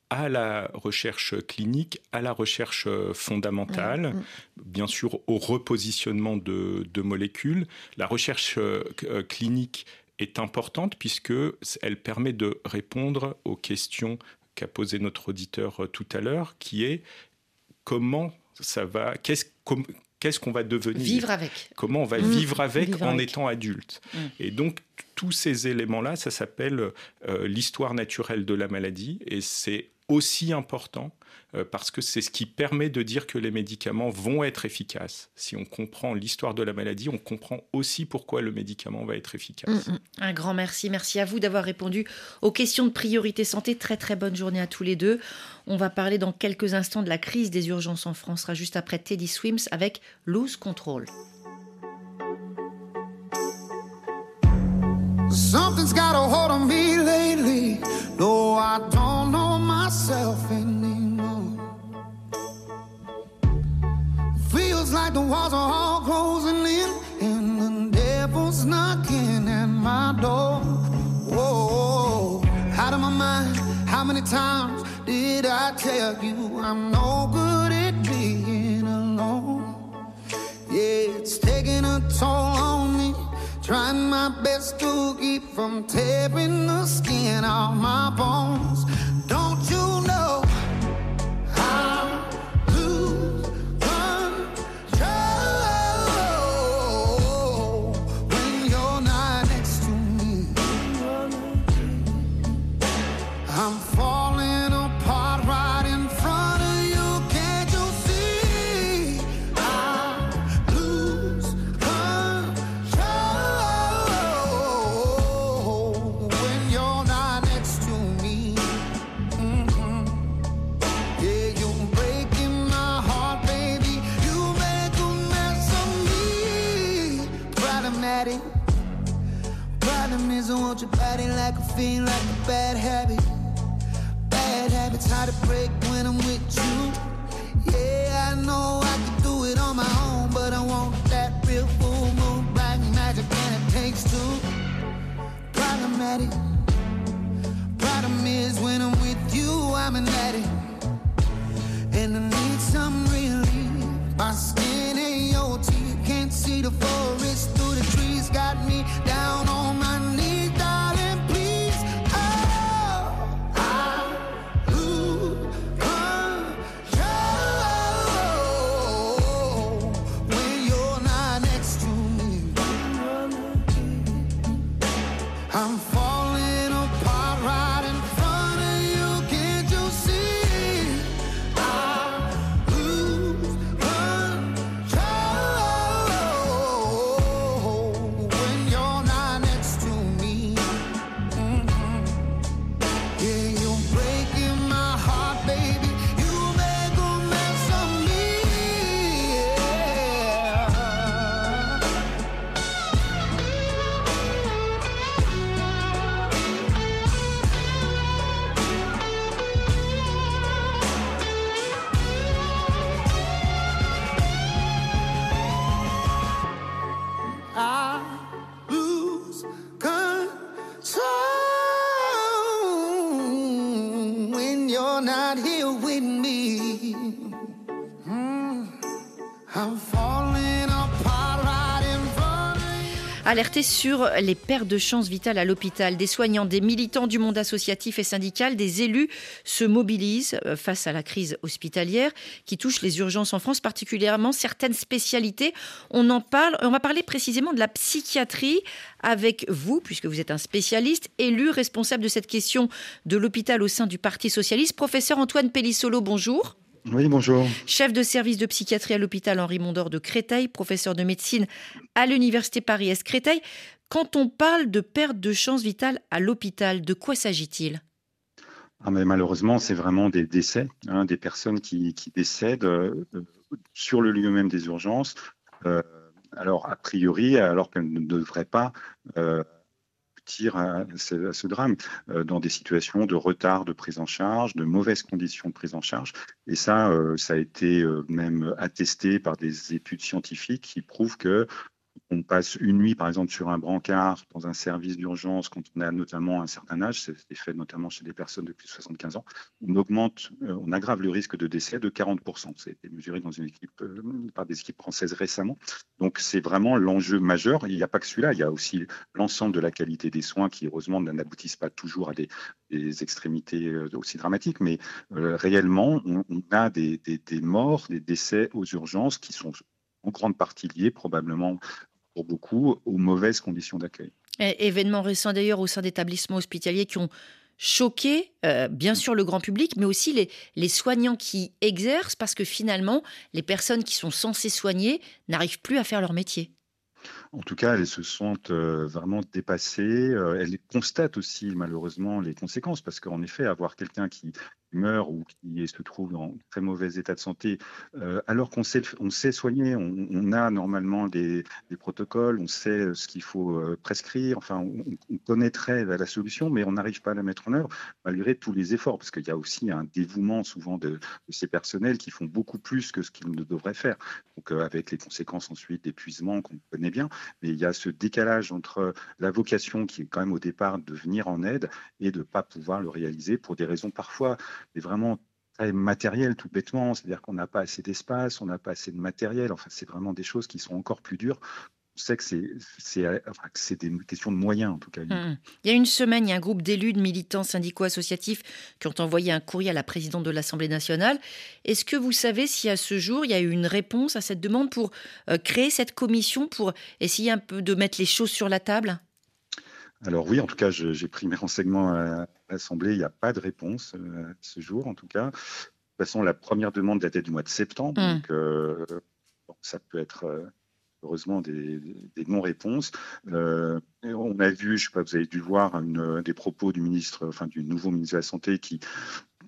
Speaker 3: à la recherche clinique, à la recherche euh, fondamentale, hmm. bien sûr au repositionnement de, de, molécules. La recherche euh, clinique est importante puisque elle permet de répondre aux questions qu'a posé notre auditeur euh, tout à l'heure, qui est comment ça va, qu'est-ce qu'est-ce qu'on va devenir?
Speaker 1: Vivre avec.
Speaker 3: Comment on va mmh. vivre avec en étant adulte? Mmh. Et donc, tous ces éléments-là, ça s'appelle euh, l'histoire naturelle de la maladie. Et c'est aussi important euh, parce que c'est ce qui permet de dire que les médicaments vont être efficaces. Si on comprend l'histoire de la maladie, on comprend aussi pourquoi le médicament va être efficace.
Speaker 8: Mm, mm. Un grand merci. Merci à vous d'avoir répondu aux questions de priorité santé. Très très bonne journée à tous les deux. On va parler dans quelques instants de la crise des urgences en France. sera juste après Teddy Swims avec Lose Control. Something's got a hold on me lately. No, I don't know myself anymore. Feels like the walls are all closing in, and the devil's knocking at my door. Whoa, out of my mind. How many times did I tell you I'm no good at being alone? Yeah, it's taking a toll on me. Trying my best to keep from tearing the skin off my bones. Feel like a bad habit. Bad habits hard to break when I'm with you. Yeah, I know I can do it on my own, but I want that real full moon black magic, and it takes two. Problematic. Problem is when I'm with you, I'm an addict, and I need some relief. My skin ain't your teeth, can't see the forest through the trees, got me down on Alerter sur les pertes de chances vitales à l'hôpital. Des soignants, des militants du monde associatif et syndical, des élus se mobilisent euh, face à la crise hospitalière qui touche les urgences en France, particulièrement certaines spécialités. On en parle, on va parler précisément de la psychiatrie avec vous, puisque vous êtes un spécialiste, élu responsable de cette question de l'hôpital au sein du Parti socialiste. Professeur Antoine Pellissolo, bonjour.
Speaker 9: Oui, bonjour.
Speaker 8: Chef de service de psychiatrie à l'hôpital Henri Mondor de Créteil, professeur de médecine à l'université Paris-Est Créteil. Quand on parle de perte de chance vitale à l'hôpital, de quoi s'agit-il?
Speaker 9: Ah mais malheureusement, c'est vraiment des décès, hein, des personnes qui, décèdent euh, sur le lieu même des urgences. Euh, alors, a priori, alors qu'elles ne devraient pas euh, à ce, drame euh, dans des situations de retard de prise en charge, de mauvaises conditions de prise en charge. Et ça, euh, ça a été euh, même attesté par des études scientifiques qui prouvent que on passe une nuit, par exemple, sur un brancard dans un service d'urgence quand on a notamment un certain âge, c'est fait notamment chez des personnes de plus de 75 ans, on augmente, euh, on aggrave le risque de décès de 40%. Ça a été mesuré dans une équipe, euh, par des équipes françaises récemment. Donc c'est vraiment l'enjeu majeur. Il n'y a pas que celui-là, il y a aussi l'ensemble de la qualité des soins qui, heureusement, n'aboutissent pas toujours à des, extrémités euh, aussi dramatiques, mais réellement, on, a des, des morts, des décès aux urgences qui sont en grande partie liés probablement pour beaucoup aux mauvaises conditions d'accueil.
Speaker 8: Événements récents d'ailleurs au sein d'établissements hospitaliers qui ont
Speaker 1: choquer, euh, bien sûr, le grand public, mais aussi les, les soignants qui exercent, parce que finalement, les personnes qui sont censées soigner n'arrivent plus à faire leur métier.
Speaker 9: En tout cas, elles se sentent euh, vraiment dépassées. Euh, elles constatent aussi malheureusement les conséquences parce qu'en effet, avoir quelqu'un qui meurt ou qui se trouve dans très mauvais état de santé, euh, alors qu'on sait, on sait soigner, on, a normalement des, protocoles, on sait ce qu'il faut prescrire, enfin, on, connaîtrait la, solution, mais on n'arrive pas à la mettre en œuvre malgré tous les efforts, parce qu'il y a aussi un dévouement souvent de, ces personnels qui font beaucoup plus que ce qu'ils ne devraient faire. Donc, avec les conséquences ensuite d'épuisement qu'on connaît bien, mais il y a ce décalage entre la vocation qui est quand même au départ de venir en aide et de ne pas pouvoir le réaliser pour des raisons parfois mais vraiment très matérielles tout bêtement, c'est-à-dire qu'on n'a pas assez d'espace, on n'a pas assez de matériel, enfin c'est vraiment des choses qui sont encore plus dures on sait que c'est des questions de moyens, en tout cas.
Speaker 1: Mmh. Il y a une semaine, il y a un groupe d'élus, de militants syndicaux associatifs qui ont envoyé un courrier à la présidente de l'Assemblée nationale. Est-ce que vous savez si à ce jour, il y a eu une réponse à cette demande pour euh, créer cette commission, pour essayer un peu de mettre les choses sur la table?
Speaker 9: Alors oui, en tout cas, j'ai pris mes renseignements à l'Assemblée. Il n'y a pas de réponse euh, ce jour, en tout cas. De toute façon, la première demande datait du mois de septembre, mmh. donc euh, ça peut être heureusement des, non-réponses. Euh, on a vu, je sais pas, vous avez dû voir des propos du ministre, enfin du nouveau ministre de la Santé qui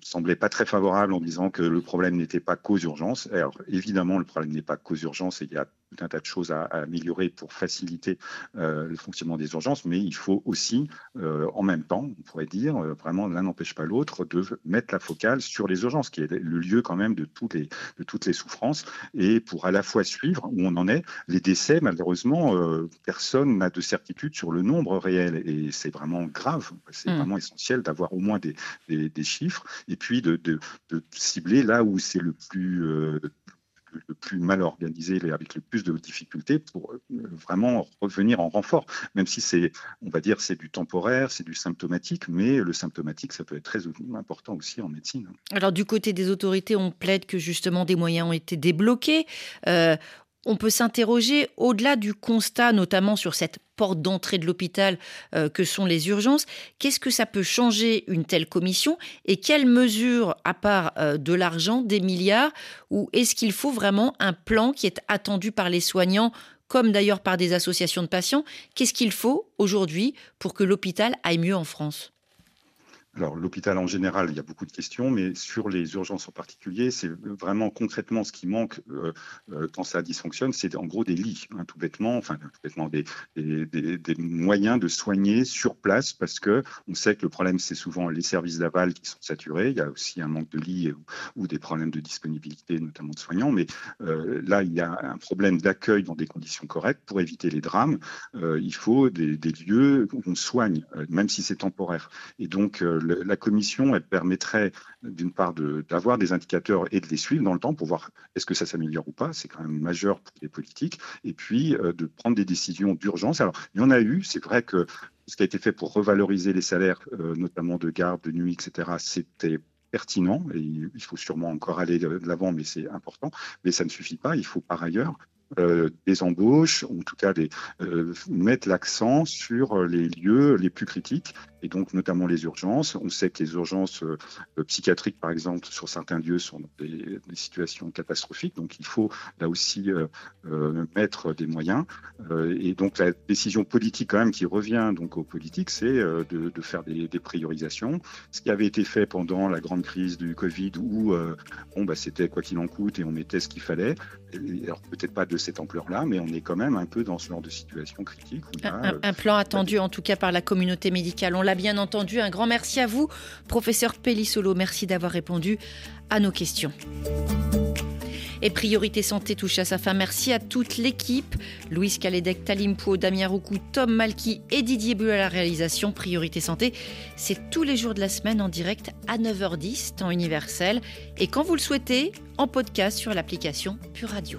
Speaker 9: semblait pas très favorable en disant que le problème n'était pas cause urgence. Alors évidemment, le problème n'est pas cause urgence et il y a tout un tas de choses à, améliorer pour faciliter euh, le fonctionnement des urgences, mais il faut aussi, euh, en même temps, on pourrait dire, euh, vraiment l'un n'empêche pas l'autre, de mettre la focale sur les urgences, qui est le lieu quand même de toutes les, de toutes les souffrances, et pour à la fois suivre où on en est. Les décès, malheureusement, personne n'a de certitude sur le nombre réel, et c'est vraiment grave. C'est mmh. vraiment essentiel d'avoir au moins des, des, chiffres, et puis de, de, de, cibler là où c'est le plus le plus mal organisé, avec le plus de difficultés pour euh, vraiment revenir en renfort, même si c'est, on va dire, c'est du temporaire, c'est du symptomatique, mais le symptomatique, ça peut être très important aussi en médecine.
Speaker 1: Alors du côté des autorités, on plaide que justement des moyens ont été débloqués. Euh, on peut s'interroger au-delà du constat, notamment sur cette porte d'entrée de l'hôpital euh, que sont les urgences. Qu'est-ce que ça peut changer une telle commission? Et quelles mesures, à part euh, de l'argent, des milliards, ou est-ce qu'il faut vraiment un plan qui est attendu par les soignants comme d'ailleurs par des associations de patients, qu'est-ce qu'il faut aujourd'hui pour que l'hôpital aille mieux en France?
Speaker 9: Alors l'hôpital en général, il y a beaucoup de questions, mais sur les urgences en particulier, c'est vraiment concrètement ce qui manque euh, euh, quand ça dysfonctionne, c'est en gros des lits, hein, tout bêtement, enfin tout bêtement des, des, moyens de soigner sur place, parce que on sait que le problème c'est souvent les services d'aval qui sont saturés. Il y a aussi un manque de lits ou, des problèmes de disponibilité, notamment de soignants. Mais euh, là, il y a un problème d'accueil dans des conditions correctes pour éviter les drames. il faut des, lieux où on soigne, même si c'est temporaire. Et donc la commission, permettrait d'une part d'avoir des indicateurs et de les suivre dans le temps pour voir est-ce que ça s'améliore ou pas. C'est quand même majeur pour les politiques. Et puis euh, de prendre des décisions d'urgence. Alors, il y en a eu. C'est vrai que ce qui a été fait pour revaloriser les salaires, euh, notamment de garde, de nuit, etc., c'était pertinent il faut sûrement encore aller de l'avant, mais c'est important. Mais ça ne suffit pas. Il faut par ailleurs euh, des embauches, ou en tout cas euh, mettre l'accent sur euh, les lieux les plus critiques, et donc notamment les urgences. On sait que les urgences psychiatriques, par exemple, sur certains lieux, sont des, situations catastrophiques, donc il faut là aussi mettre des moyens. et donc la décision politique quand même qui revient donc aux politiques, c'est de, faire des, des, priorisations. Ce qui avait été fait pendant la grande crise du Covid, où bon, bah, c'était quoi qu'il en coûte et on mettait ce qu'il fallait. alors peut-être pas de cette ampleur-là, mais on est quand même un peu dans ce genre de situation critique.
Speaker 1: un, un, plan attendu en tout cas par la communauté médicale. On l'a bien entendu. Un grand merci à vous, professeur Pellissolo. Merci d'avoir répondu à nos questions. Et Priorité Santé touche à sa fin. Merci à toute l'équipe. Louise Calédec, Talim Damien Roucou, Tom Malky et Didier Bu à la réalisation. Priorité Santé, c'est tous les jours de la semaine en direct à 9h10, temps universel. Et quand vous le souhaitez, en podcast sur l'application Pure Radio.